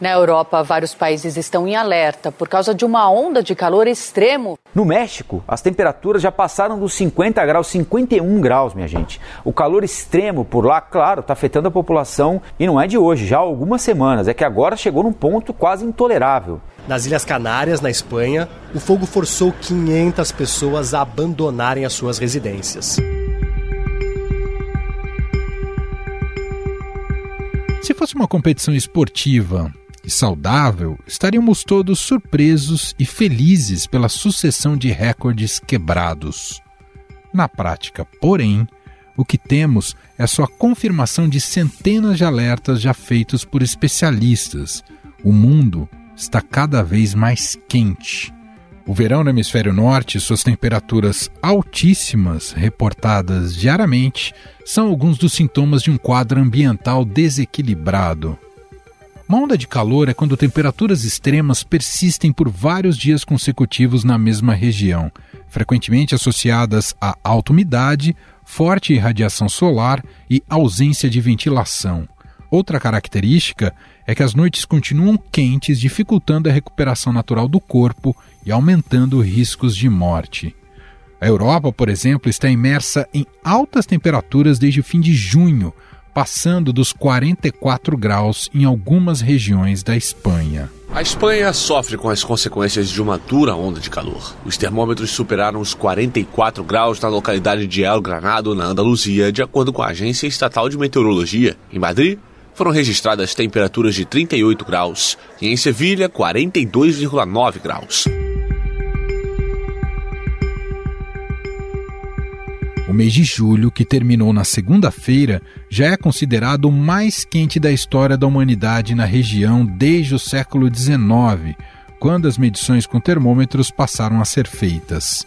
Na Europa, vários países estão em alerta por causa de uma onda de calor extremo. No México, as temperaturas já passaram dos 50 graus, 51 graus, minha gente. O calor extremo por lá, claro, está afetando a população e não é de hoje, já há algumas semanas. É que agora chegou num ponto quase intolerável. Nas Ilhas Canárias, na Espanha, o fogo forçou 500 pessoas a abandonarem as suas residências. Se fosse uma competição esportiva e saudável, estaríamos todos surpresos e felizes pela sucessão de recordes quebrados. Na prática, porém, o que temos é só a confirmação de centenas de alertas já feitos por especialistas. O mundo está cada vez mais quente. O verão no hemisfério norte suas temperaturas altíssimas, reportadas diariamente, são alguns dos sintomas de um quadro ambiental desequilibrado. Uma onda de calor é quando temperaturas extremas persistem por vários dias consecutivos na mesma região, frequentemente associadas a alta umidade, forte irradiação solar e ausência de ventilação. Outra característica é que as noites continuam quentes, dificultando a recuperação natural do corpo e aumentando riscos de morte. A Europa, por exemplo, está imersa em altas temperaturas desde o fim de junho, passando dos 44 graus em algumas regiões da Espanha. A Espanha sofre com as consequências de uma dura onda de calor. Os termômetros superaram os 44 graus na localidade de El Granado, na Andaluzia, de acordo com a Agência Estatal de Meteorologia. Em Madrid, foram registradas temperaturas de 38 graus e em Sevilha, 42,9 graus. O mês de julho, que terminou na segunda-feira, já é considerado o mais quente da história da humanidade na região desde o século XIX, quando as medições com termômetros passaram a ser feitas.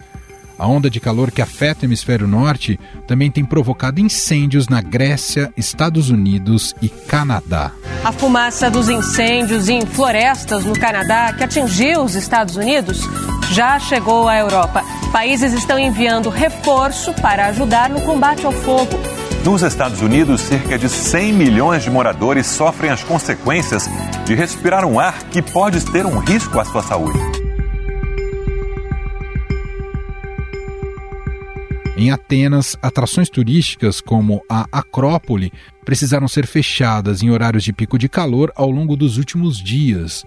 A onda de calor que afeta o hemisfério norte também tem provocado incêndios na Grécia, Estados Unidos e Canadá. A fumaça dos incêndios em florestas no Canadá, que atingiu os Estados Unidos, já chegou à Europa. Países estão enviando reforço para ajudar no combate ao fogo. Nos Estados Unidos, cerca de 100 milhões de moradores sofrem as consequências de respirar um ar que pode ter um risco à sua saúde. Em Atenas, atrações turísticas como a Acrópole precisaram ser fechadas em horários de pico de calor ao longo dos últimos dias.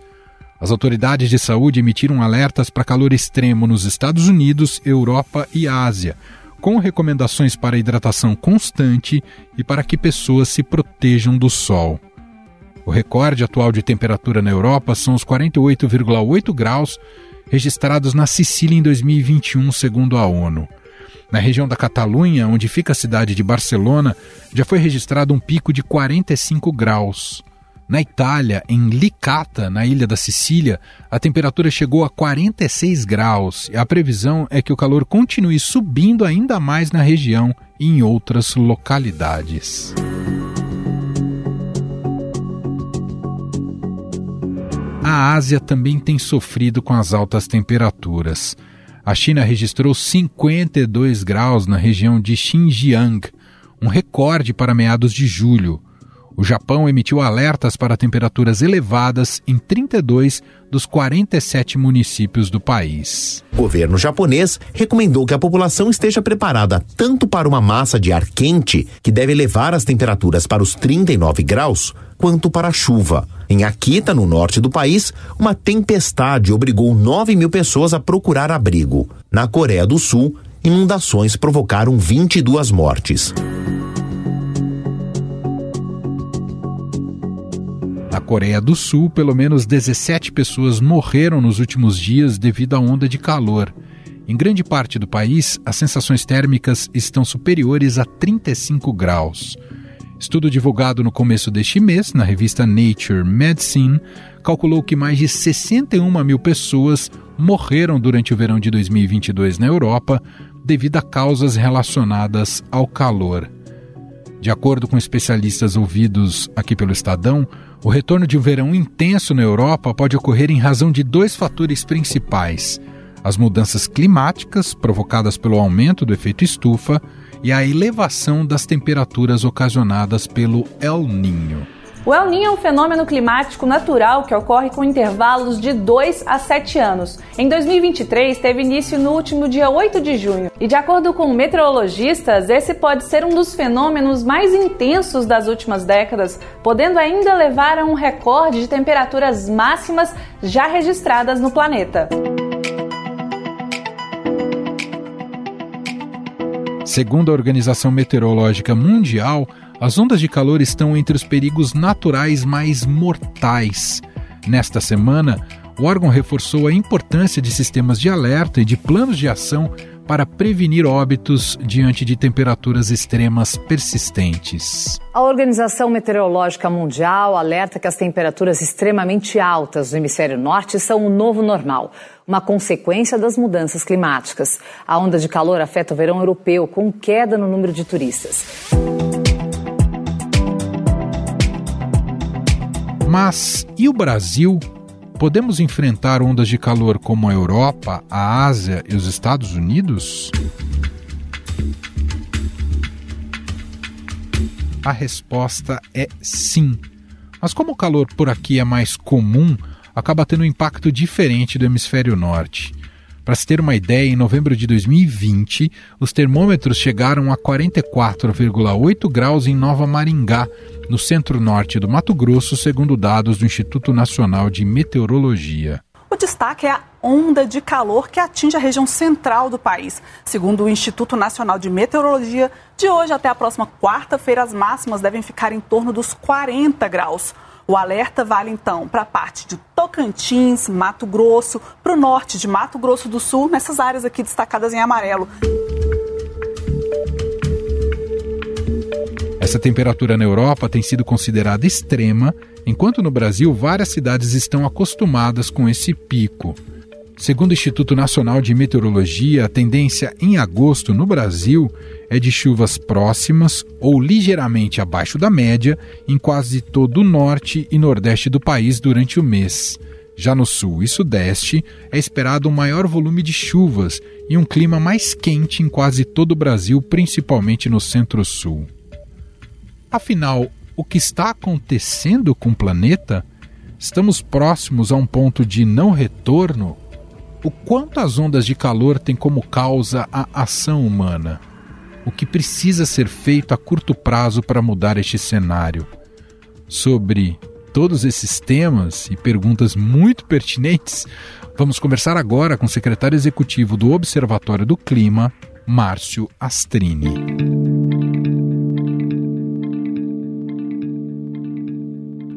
As autoridades de saúde emitiram alertas para calor extremo nos Estados Unidos, Europa e Ásia, com recomendações para hidratação constante e para que pessoas se protejam do sol. O recorde atual de temperatura na Europa são os 48,8 graus registrados na Sicília em 2021, segundo a ONU. Na região da Catalunha, onde fica a cidade de Barcelona, já foi registrado um pico de 45 graus. Na Itália, em Licata, na ilha da Sicília, a temperatura chegou a 46 graus e a previsão é que o calor continue subindo ainda mais na região e em outras localidades. A Ásia também tem sofrido com as altas temperaturas. A China registrou 52 graus na região de Xinjiang, um recorde para meados de julho. O Japão emitiu alertas para temperaturas elevadas em 32 dos 47 municípios do país. O governo japonês recomendou que a população esteja preparada tanto para uma massa de ar quente, que deve levar as temperaturas para os 39 graus, quanto para a chuva. Em Akita, no norte do país, uma tempestade obrigou 9 mil pessoas a procurar abrigo. Na Coreia do Sul, inundações provocaram 22 mortes. Na Coreia do Sul, pelo menos 17 pessoas morreram nos últimos dias devido à onda de calor. Em grande parte do país, as sensações térmicas estão superiores a 35 graus. Estudo divulgado no começo deste mês na revista Nature Medicine calculou que mais de 61 mil pessoas morreram durante o verão de 2022 na Europa devido a causas relacionadas ao calor. De acordo com especialistas ouvidos aqui pelo Estadão, o retorno de um verão intenso na Europa pode ocorrer em razão de dois fatores principais: as mudanças climáticas provocadas pelo aumento do efeito estufa e a elevação das temperaturas ocasionadas pelo El Ninho. O El Niño é um fenômeno climático natural que ocorre com intervalos de 2 a 7 anos. Em 2023, teve início no último dia 8 de junho. E de acordo com meteorologistas, esse pode ser um dos fenômenos mais intensos das últimas décadas, podendo ainda levar a um recorde de temperaturas máximas já registradas no planeta. Segundo a Organização Meteorológica Mundial, as ondas de calor estão entre os perigos naturais mais mortais. Nesta semana, o órgão reforçou a importância de sistemas de alerta e de planos de ação para prevenir óbitos diante de temperaturas extremas persistentes. A Organização Meteorológica Mundial alerta que as temperaturas extremamente altas do hemisfério norte são o novo normal, uma consequência das mudanças climáticas. A onda de calor afeta o verão europeu, com queda no número de turistas. Mas e o Brasil? Podemos enfrentar ondas de calor como a Europa, a Ásia e os Estados Unidos? A resposta é sim. Mas como o calor por aqui é mais comum, acaba tendo um impacto diferente do hemisfério norte. Para se ter uma ideia, em novembro de 2020, os termômetros chegaram a 44,8 graus em Nova Maringá, no centro-norte do Mato Grosso, segundo dados do Instituto Nacional de Meteorologia. O destaque é a onda de calor que atinge a região central do país. Segundo o Instituto Nacional de Meteorologia, de hoje até a próxima quarta-feira, as máximas devem ficar em torno dos 40 graus. O alerta vale então para a parte de Tocantins, Mato Grosso, para o norte de Mato Grosso do Sul, nessas áreas aqui destacadas em amarelo. Essa temperatura na Europa tem sido considerada extrema, enquanto no Brasil várias cidades estão acostumadas com esse pico. Segundo o Instituto Nacional de Meteorologia, a tendência em agosto no Brasil é de chuvas próximas ou ligeiramente abaixo da média em quase todo o norte e nordeste do país durante o mês. Já no sul e sudeste, é esperado um maior volume de chuvas e um clima mais quente em quase todo o Brasil, principalmente no centro-sul. Afinal, o que está acontecendo com o planeta? Estamos próximos a um ponto de não retorno o quanto as ondas de calor têm como causa a ação humana. O que precisa ser feito a curto prazo para mudar este cenário. Sobre todos esses temas e perguntas muito pertinentes, vamos conversar agora com o secretário executivo do Observatório do Clima, Márcio Astrini.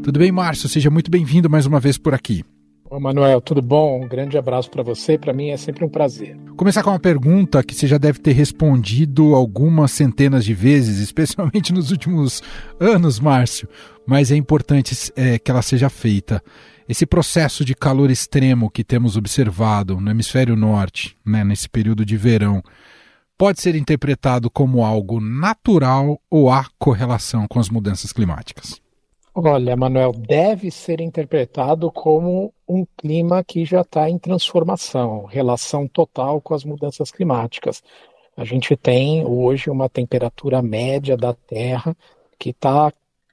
Tudo bem, Márcio? Seja muito bem-vindo mais uma vez por aqui. Ô Manuel, tudo bom? Um grande abraço para você. Para mim é sempre um prazer. Começar com uma pergunta que você já deve ter respondido algumas centenas de vezes, especialmente nos últimos anos, Márcio. Mas é importante é, que ela seja feita. Esse processo de calor extremo que temos observado no hemisfério norte, né, nesse período de verão, pode ser interpretado como algo natural ou há correlação com as mudanças climáticas? Olha, Manuel, deve ser interpretado como um clima que já está em transformação, relação total com as mudanças climáticas. A gente tem hoje uma temperatura média da Terra que está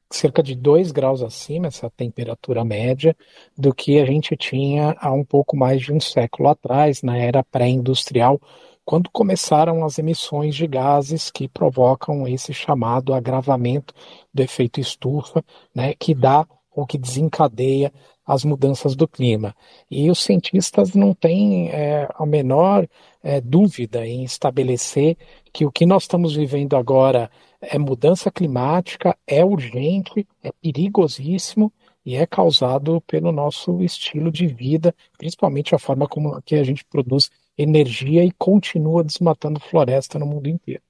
cerca de 2 graus acima, essa temperatura média, do que a gente tinha há um pouco mais de um século atrás, na era pré-industrial, quando começaram as emissões de gases que provocam esse chamado agravamento do efeito estufa, né, que dá ou que desencadeia as mudanças do clima. E os cientistas não têm é, a menor é, dúvida em estabelecer que o que nós estamos vivendo agora é mudança climática, é urgente, é perigosíssimo e é causado pelo nosso estilo de vida, principalmente a forma como que a gente produz energia e continua desmatando floresta no mundo inteiro.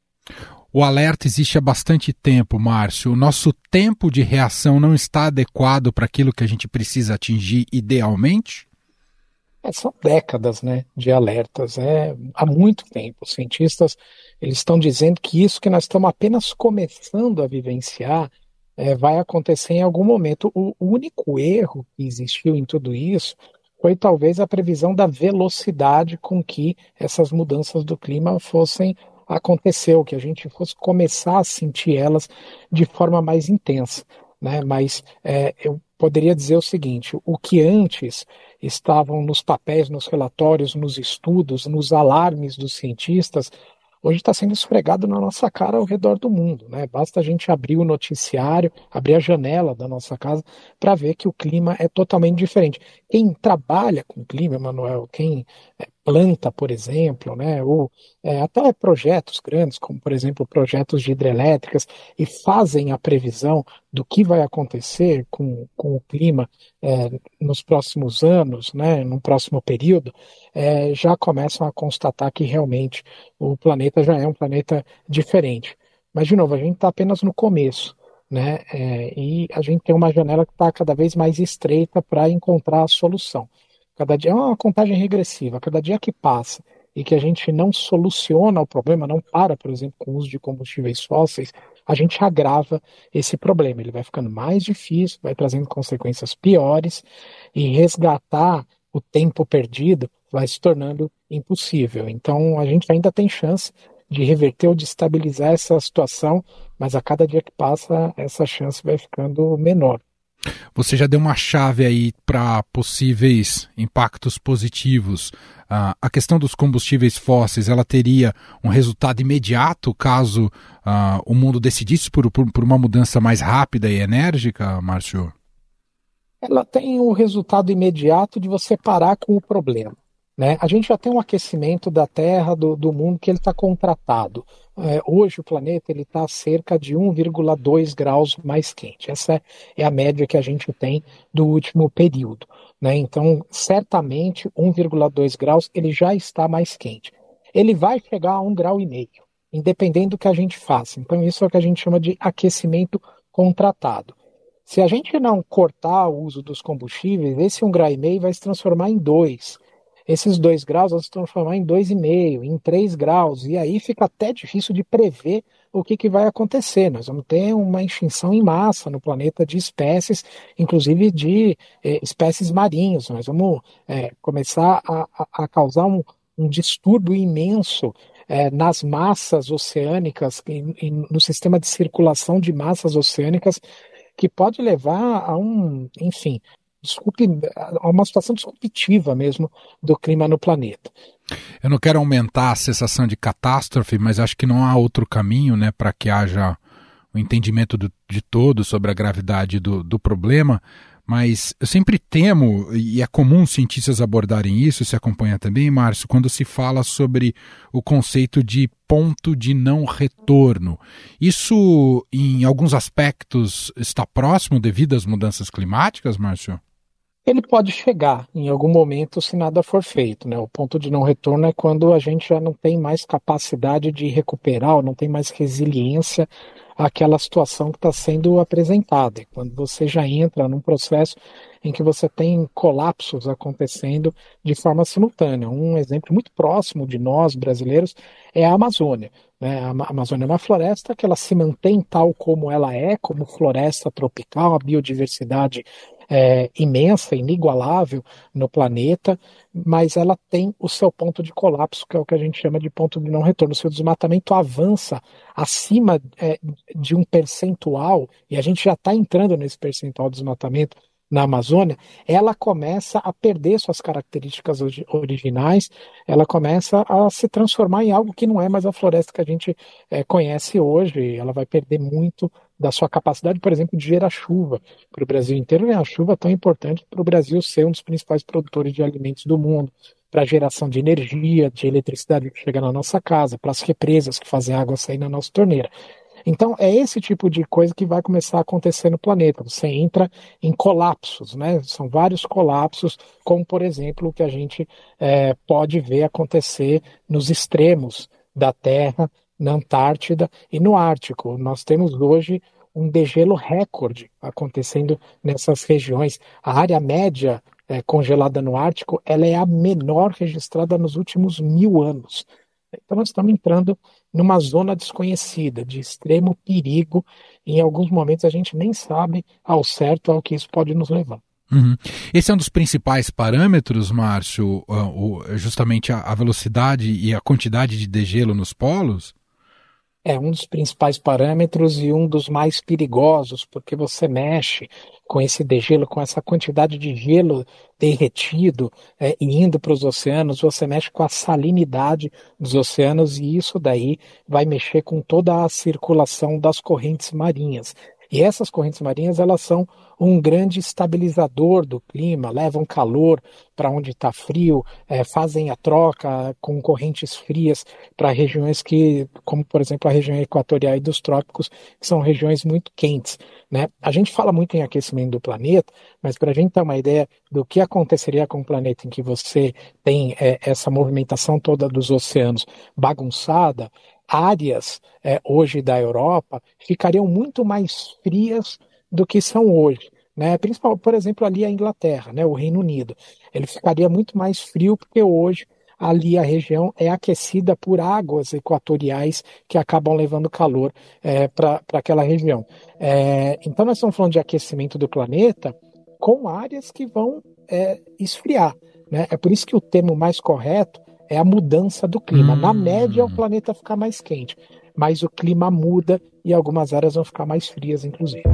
O alerta existe há bastante tempo, Márcio. O nosso tempo de reação não está adequado para aquilo que a gente precisa atingir idealmente? É, são décadas né, de alertas, é, há muito tempo. Os cientistas eles estão dizendo que isso que nós estamos apenas começando a vivenciar é, vai acontecer em algum momento. O, o único erro que existiu em tudo isso foi talvez a previsão da velocidade com que essas mudanças do clima fossem acontecer, que a gente fosse começar a sentir elas de forma mais intensa. né? Mas é, eu poderia dizer o seguinte: o que antes estavam nos papéis, nos relatórios, nos estudos, nos alarmes dos cientistas, hoje está sendo esfregado na nossa cara ao redor do mundo. Né? Basta a gente abrir o noticiário, abrir a janela da nossa casa para ver que o clima é totalmente diferente. Quem trabalha com clima, Manuel, quem é, planta, por exemplo, né, ou é, até projetos grandes, como por exemplo projetos de hidrelétricas, e fazem a previsão do que vai acontecer com, com o clima é, nos próximos anos, né, no próximo período, é, já começam a constatar que realmente o planeta já é um planeta diferente. Mas, de novo, a gente está apenas no começo. Né? É, e a gente tem uma janela que está cada vez mais estreita para encontrar a solução. Cada dia é uma contagem regressiva. Cada dia que passa e que a gente não soluciona o problema, não para, por exemplo, com o uso de combustíveis fósseis, a gente agrava esse problema. Ele vai ficando mais difícil, vai trazendo consequências piores e resgatar o tempo perdido vai se tornando impossível. Então, a gente ainda tem chance de reverter ou de estabilizar essa situação, mas a cada dia que passa, essa chance vai ficando menor. Você já deu uma chave aí para possíveis impactos positivos. Uh, a questão dos combustíveis fósseis, ela teria um resultado imediato caso uh, o mundo decidisse por, por, por, uma mudança mais rápida e enérgica, Márcio? Ela tem o um resultado imediato de você parar com o problema. Né? A gente já tem um aquecimento da Terra, do, do mundo, que ele está contratado. É, hoje o planeta ele está cerca de 1,2 graus mais quente. Essa é, é, a média que a gente tem do último período. Né? Então, certamente 1,2 graus ele já está mais quente. Ele vai chegar a 1 grau meio, independente do que a gente faça. Então, isso é o que a gente chama de aquecimento contratado. Se a gente não cortar o uso dos combustíveis, esse 1 grau meio vai se transformar em 2 esses dois graus vão se transformar em dois e meio, em três graus, e aí fica até difícil de prever o que, que vai acontecer. Nós vamos ter uma extinção em massa no planeta de espécies, inclusive de eh, espécies marinhas. Nós vamos eh, começar a, a, causar um, um distúrbio imenso eh, nas massas oceânicas, no sistema de circulação de massas oceânicas, que pode levar a um, enfim, uma situação disruptiva mesmo do clima no planeta. Eu não quero aumentar a sensação de catástrofe, mas acho que não há outro caminho né, para que haja o um entendimento do, de todos sobre a gravidade do, do problema. Mas eu sempre temo, e é comum cientistas abordarem isso, se acompanha também, Márcio, quando se fala sobre o conceito de ponto de não retorno. Isso, em alguns aspectos, está próximo devido às mudanças climáticas, Márcio? Ele pode chegar em algum momento se nada for feito. Né? O ponto de não retorno é quando a gente já não tem mais capacidade de recuperar, ou não tem mais resiliência àquela situação que está sendo apresentada. E quando você já entra num processo em que você tem colapsos acontecendo de forma simultânea. Um exemplo muito próximo de nós brasileiros é a Amazônia. Né? A Amazônia é uma floresta que ela se mantém tal como ela é, como floresta tropical, a biodiversidade é, imensa, inigualável no planeta, mas ela tem o seu ponto de colapso, que é o que a gente chama de ponto de não retorno. Se o desmatamento avança acima é, de um percentual, e a gente já está entrando nesse percentual de desmatamento na Amazônia, ela começa a perder suas características originais, ela começa a se transformar em algo que não é mais a floresta que a gente é, conhece hoje, ela vai perder muito da sua capacidade, por exemplo, de gerar chuva para o Brasil inteiro. E a chuva é tão importante para o Brasil ser um dos principais produtores de alimentos do mundo, para a geração de energia, de eletricidade que chega na nossa casa, para as represas que fazem água sair na nossa torneira. Então, é esse tipo de coisa que vai começar a acontecer no planeta. Você entra em colapsos, né? São vários colapsos, como, por exemplo, o que a gente é, pode ver acontecer nos extremos da Terra, na Antártida e no Ártico. Nós temos hoje um degelo recorde acontecendo nessas regiões. A área média é, congelada no Ártico ela é a menor registrada nos últimos mil anos. Então nós estamos entrando numa zona desconhecida, de extremo perigo. Em alguns momentos a gente nem sabe ao certo ao que isso pode nos levar. Uhum. Esse é um dos principais parâmetros, Márcio, justamente a velocidade e a quantidade de degelo nos polos? É um dos principais parâmetros e um dos mais perigosos, porque você mexe com esse degelo, com essa quantidade de gelo derretido é, e indo para os oceanos, você mexe com a salinidade dos oceanos e isso daí vai mexer com toda a circulação das correntes marinhas. E essas correntes marinhas elas são um grande estabilizador do clima, levam calor para onde está frio, é, fazem a troca com correntes frias para regiões que, como por exemplo a região equatorial e dos trópicos, que são regiões muito quentes. Né? A gente fala muito em aquecimento do planeta, mas para a gente ter uma ideia do que aconteceria com o planeta em que você tem é, essa movimentação toda dos oceanos bagunçada, áreas é, hoje da Europa ficariam muito mais frias do que são hoje. Né? Principalmente, por exemplo, ali a Inglaterra, né? o Reino Unido. Ele ficaria muito mais frio porque hoje ali a região é aquecida por águas equatoriais que acabam levando calor é, para aquela região. É, então nós estamos falando de aquecimento do planeta com áreas que vão é, esfriar. Né? É por isso que o termo mais correto é a mudança do clima. Hum. Na média, o planeta fica mais quente, mas o clima muda e algumas áreas vão ficar mais frias, inclusive.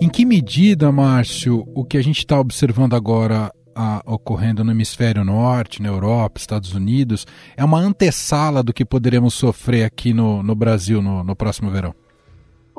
Em que medida, Márcio, o que a gente está observando agora a, ocorrendo no hemisfério norte, na Europa, Estados Unidos, é uma antessala do que poderemos sofrer aqui no, no Brasil no, no próximo verão?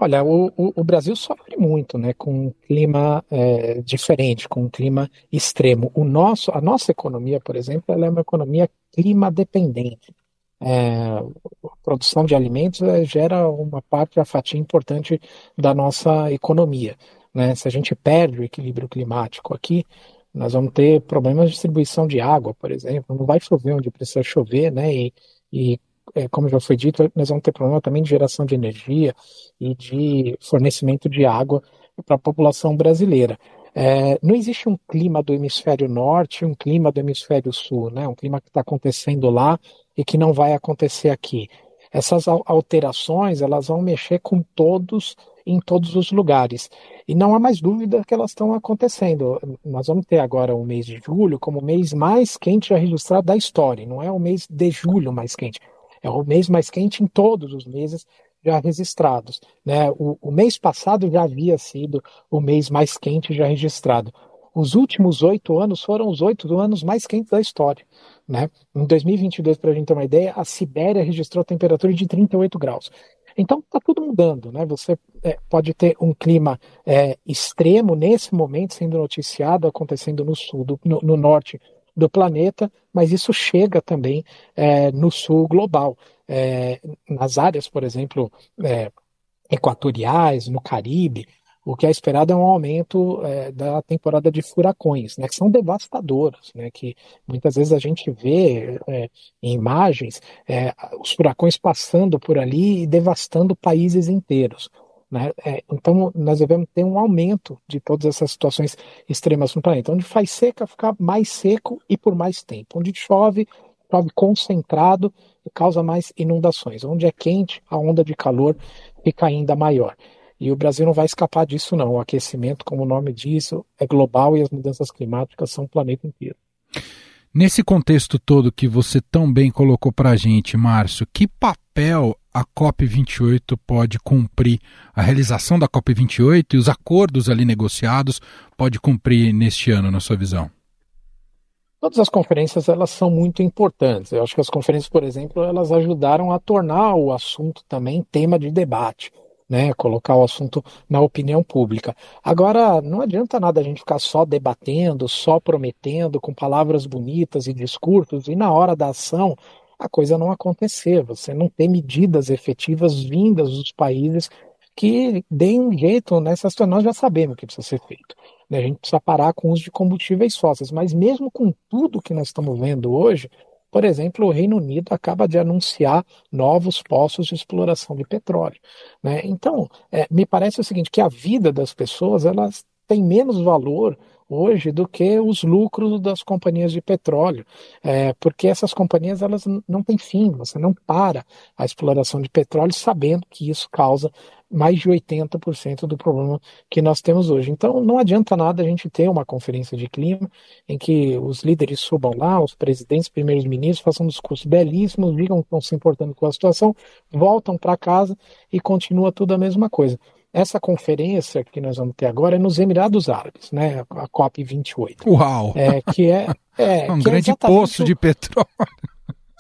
Olha, o, o, o, Brasil sofre muito, né, com um clima é, diferente, com um clima extremo. O nosso, a nossa economia, por exemplo, ela é uma economia clima dependente. É, a produção de alimentos é, gera uma parte, a fatia importante da nossa economia. Né? Se a gente perde o equilíbrio climático aqui, nós vamos ter problemas de distribuição de água, por exemplo. Não vai chover onde precisa chover, né? E, e é, como já foi dito, nós vamos ter problema também de geração de energia e de fornecimento de água para a população brasileira. É, não existe um clima do hemisfério norte um clima do hemisfério sul, né? Um clima que está acontecendo lá e que não vai acontecer aqui. Essas alterações elas vão mexer com todos em todos os lugares. E não há mais dúvida que elas estão acontecendo. Nós vamos ter agora o mês de julho como o mês mais quente já registrado da história. Não é o mês de julho mais quente. É o mês mais quente em todos os meses já registrados. Né? O, o mês passado já havia sido o mês mais quente já registrado. Os últimos oito anos foram os oito anos mais quentes da história. Né? Em 2022, para a gente ter uma ideia, a Sibéria registrou temperatura de 38 graus. Então está tudo mudando, né? Você é, pode ter um clima é, extremo nesse momento sendo noticiado acontecendo no sul, do, no, no norte do planeta, mas isso chega também é, no sul global. É, nas áreas, por exemplo, é, equatoriais, no Caribe, o que é esperado é um aumento é, da temporada de furacões, né, que são devastadoras, né, que muitas vezes a gente vê é, em imagens é, os furacões passando por ali e devastando países inteiros. Né? É, então, nós devemos ter um aumento de todas essas situações extremas no planeta. Onde faz seca, ficar mais seco e por mais tempo. Onde chove, chove concentrado e causa mais inundações. Onde é quente, a onda de calor fica ainda maior. E o Brasil não vai escapar disso, não. O aquecimento, como o nome diz, é global e as mudanças climáticas são o planeta inteiro. Nesse contexto todo que você tão bem colocou para a gente, Márcio, que papel a COP28 pode cumprir? A realização da COP28 e os acordos ali negociados pode cumprir neste ano, na sua visão? Todas as conferências elas são muito importantes. Eu acho que as conferências, por exemplo, elas ajudaram a tornar o assunto também tema de debate né, colocar o assunto na opinião pública. Agora, não adianta nada a gente ficar só debatendo, só prometendo, com palavras bonitas e discursos, e na hora da ação a coisa não acontecer. Você não ter medidas efetivas vindas dos países que deem um jeito nessa situação. Nós já sabemos o que precisa ser feito. Né? A gente precisa parar com o uso de combustíveis fósseis, mas mesmo com tudo que nós estamos vendo hoje, por exemplo, o Reino Unido acaba de anunciar novos poços de exploração de petróleo. Né? Então, é, me parece o seguinte, que a vida das pessoas elas tem menos valor hoje do que os lucros das companhias de petróleo, é, porque essas companhias elas não têm fim, você não para a exploração de petróleo sabendo que isso causa mais de 80% do problema que nós temos hoje. Então não adianta nada a gente ter uma conferência de clima em que os líderes subam lá, os presidentes, primeiros ministros, façam discursos belíssimos, digam que estão se importando com a situação, voltam para casa e continua tudo a mesma coisa. Essa conferência que nós vamos ter agora é nos Emirados Árabes, né? A COP 28. Uau! É, que é, é um que é grande poço de petróleo.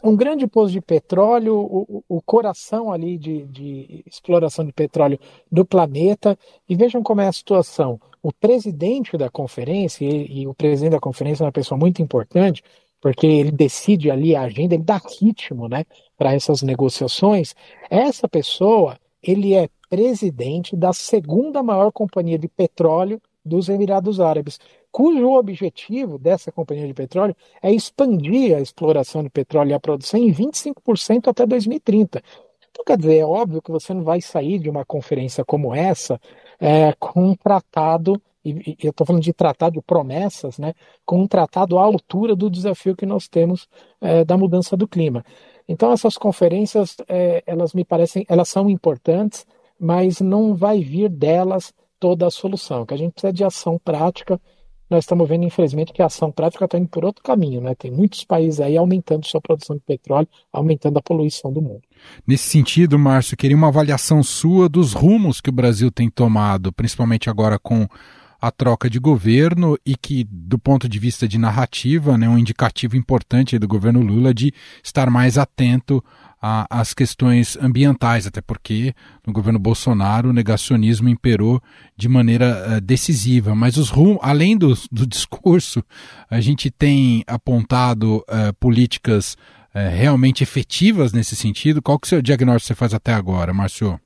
Um grande poço de petróleo, o, o coração ali de, de exploração de petróleo do planeta. E vejam como é a situação. O presidente da conferência, e, e o presidente da conferência é uma pessoa muito importante, porque ele decide ali a agenda, ele dá ritmo né, para essas negociações. Essa pessoa, ele é presidente da segunda maior companhia de petróleo dos Emirados Árabes, cujo objetivo dessa companhia de petróleo é expandir a exploração de petróleo e a produção em 25% até 2030. Então, quer dizer, é óbvio que você não vai sair de uma conferência como essa é, com um tratado, e, e eu estou falando de tratado de promessas, né, com um tratado à altura do desafio que nós temos é, da mudança do clima. Então, essas conferências, é, elas me parecem, elas são importantes, mas não vai vir delas toda a solução. Que a gente precisa de ação prática. Nós estamos vendo, infelizmente, que a ação prática está indo por outro caminho. Né? Tem muitos países aí aumentando sua produção de petróleo, aumentando a poluição do mundo. Nesse sentido, Márcio, queria uma avaliação sua dos rumos que o Brasil tem tomado, principalmente agora com a troca de governo e que, do ponto de vista de narrativa, né, um indicativo importante do governo Lula de estar mais atento às questões ambientais, até porque no governo Bolsonaro o negacionismo imperou de maneira uh, decisiva. Mas os além do, do, discurso, a gente tem apontado uh, políticas uh, realmente efetivas nesse sentido. Qual que é o seu diagnóstico que você faz até agora, Márcio?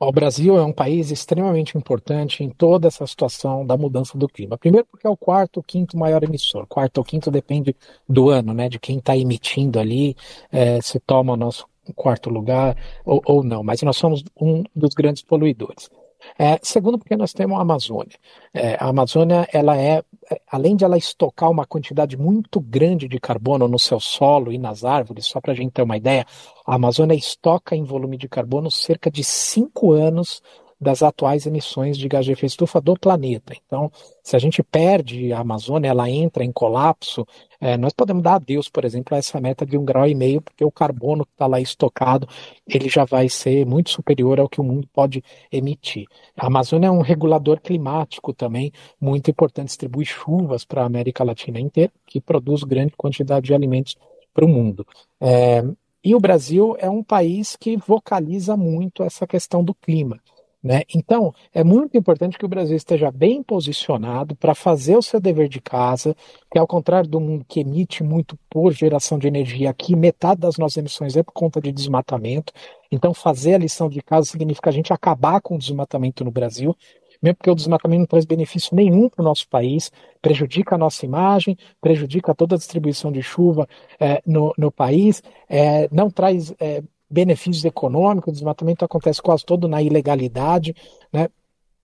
O Brasil é um país extremamente importante em toda essa situação da mudança do clima. Primeiro porque é o quarto ou quinto maior emissor. Quarto ou quinto depende do ano, né? De quem está emitindo ali, é, se toma o nosso quarto lugar ou, ou não. Mas nós somos um dos grandes poluidores. É, segundo, porque nós temos a Amazônia. É, a Amazônia, ela é, é, além de ela estocar uma quantidade muito grande de carbono no seu solo e nas árvores, só para a gente ter uma ideia, a Amazônia estoca em volume de carbono cerca de cinco anos das atuais emissões de gás de efeito estufa do planeta. Então, se a gente perde a Amazônia, ela entra em colapso, é, nós podemos dar adeus, por exemplo, a essa meta de um grau e meio, porque o carbono que está lá estocado, ele já vai ser muito superior ao que o mundo pode emitir. A Amazônia é um regulador climático também muito importante, distribui chuvas para a América Latina inteira, que produz grande quantidade de alimentos para o mundo. É, e o Brasil é um país que vocaliza muito essa questão do clima. Né? Então, é muito importante que o Brasil esteja bem posicionado para fazer o seu dever de casa, que ao contrário do mundo que emite muito por geração de energia, aqui metade das nossas emissões é por conta de desmatamento. Então, fazer a lição de casa significa a gente acabar com o desmatamento no Brasil, mesmo porque o desmatamento não traz benefício nenhum para o nosso país, prejudica a nossa imagem, prejudica toda a distribuição de chuva é, no, no país, é, não traz é, benefícios econômicos, o desmatamento acontece quase todo na ilegalidade, né?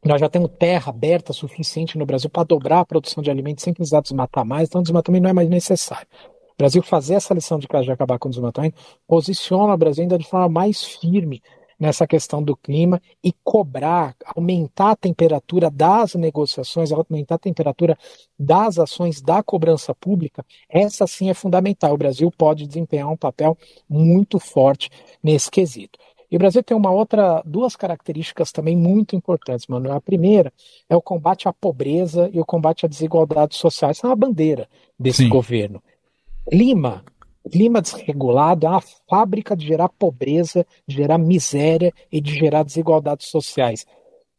Nós já temos terra aberta suficiente no Brasil para dobrar a produção de alimentos sem precisar desmatar mais, então o desmatamento não é mais necessário. O Brasil fazer essa lição de casa de acabar com o desmatamento posiciona o Brasil ainda de forma mais firme nessa questão do clima e cobrar, aumentar a temperatura das negociações, aumentar a temperatura das ações da cobrança pública, essa sim é fundamental. O Brasil pode desempenhar um papel muito forte nesse quesito. E o Brasil tem uma outra, duas características também muito importantes, Manuel. A primeira é o combate à pobreza e o combate à desigualdade social. Essa é uma bandeira desse Sim. governo. Lima clima desregulado é uma fábrica de gerar pobreza, de gerar miséria e de gerar desigualdades sociais.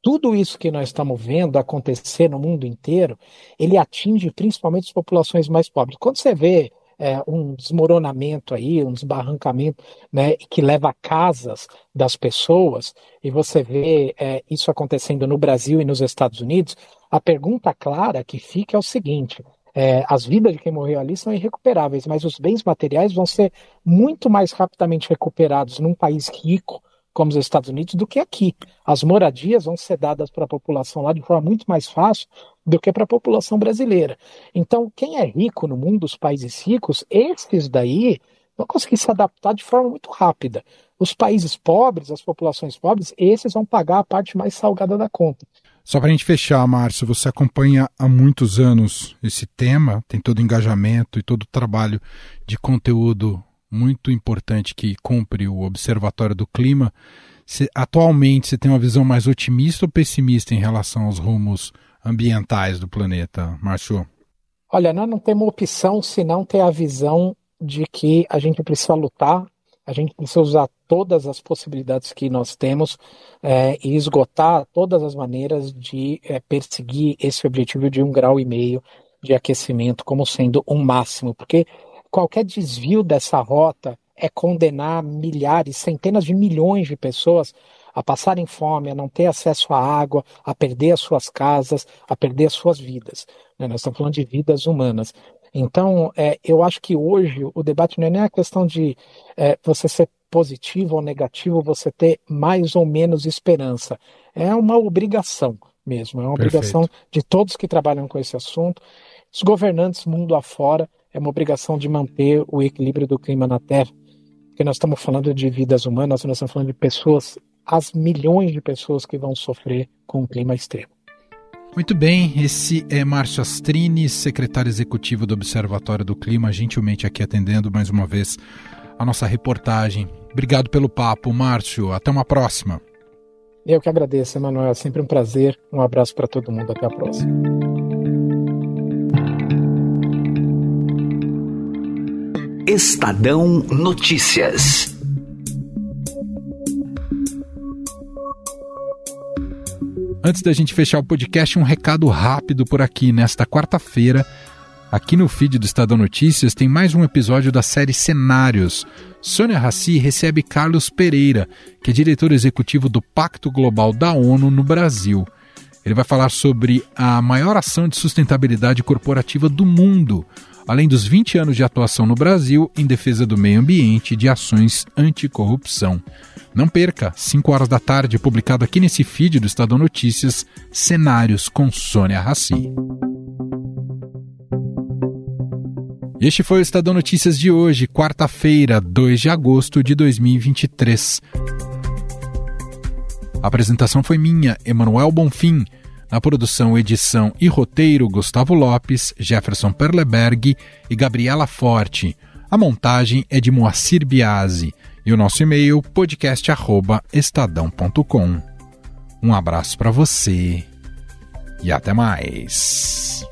Tudo isso que nós estamos vendo acontecer no mundo inteiro, ele atinge principalmente as populações mais pobres. Quando você vê é, um desmoronamento aí, um desbarrancamento né, que leva a casas das pessoas, e você vê é, isso acontecendo no Brasil e nos Estados Unidos, a pergunta clara que fica é o seguinte: é, as vidas de quem morreu ali são irrecuperáveis, mas os bens materiais vão ser muito mais rapidamente recuperados num país rico como os Estados Unidos do que aqui. As moradias vão ser dadas para a população lá de forma muito mais fácil do que para a população brasileira. Então, quem é rico no mundo, os países ricos, esses daí vão conseguir se adaptar de forma muito rápida. Os países pobres, as populações pobres, esses vão pagar a parte mais salgada da conta. Só para a gente fechar, Márcio, você acompanha há muitos anos esse tema, tem todo o engajamento e todo o trabalho de conteúdo muito importante que cumpre o Observatório do Clima. Se, atualmente, você tem uma visão mais otimista ou pessimista em relação aos rumos ambientais do planeta, Márcio? Olha, nós não temos opção se não ter a visão de que a gente precisa lutar a gente precisa usar todas as possibilidades que nós temos é, e esgotar todas as maneiras de é, perseguir esse objetivo de um grau e meio de aquecimento como sendo um máximo, porque qualquer desvio dessa rota é condenar milhares, centenas de milhões de pessoas a passarem fome, a não ter acesso à água, a perder as suas casas, a perder as suas vidas. Né? Nós estamos falando de vidas humanas. Então, é, eu acho que hoje o debate não é nem a questão de é, você ser positivo ou negativo, você ter mais ou menos esperança. É uma obrigação mesmo, é uma Perfeito. obrigação de todos que trabalham com esse assunto. Os governantes mundo afora, é uma obrigação de manter o equilíbrio do clima na Terra, porque nós estamos falando de vidas humanas, nós estamos falando de pessoas, as milhões de pessoas que vão sofrer com o clima extremo. Muito bem, esse é Márcio Astrini, secretário executivo do Observatório do Clima, gentilmente aqui atendendo mais uma vez a nossa reportagem. Obrigado pelo papo, Márcio. Até uma próxima. Eu que agradeço, Emanuel. É sempre um prazer. Um abraço para todo mundo. Até a próxima. Estadão Notícias. Antes da gente fechar o podcast, um recado rápido por aqui. Nesta quarta-feira, aqui no feed do Estadão Notícias, tem mais um episódio da série Cenários. Sônia Raci recebe Carlos Pereira, que é diretor executivo do Pacto Global da ONU no Brasil. Ele vai falar sobre a maior ação de sustentabilidade corporativa do mundo, além dos 20 anos de atuação no Brasil em defesa do meio ambiente e de ações anticorrupção. Não perca, 5 horas da tarde, publicado aqui nesse feed do Estadão Notícias, Cenários com Sônia Rassi. Este foi o Estadão Notícias de hoje, quarta-feira, 2 de agosto de 2023. A apresentação foi minha, Emanuel Bonfim. Na produção, edição e roteiro, Gustavo Lopes, Jefferson Perleberg e Gabriela Forte. A montagem é de Moacir Biasi. E o nosso e-mail podcast@estadão.com. Um abraço para você e até mais.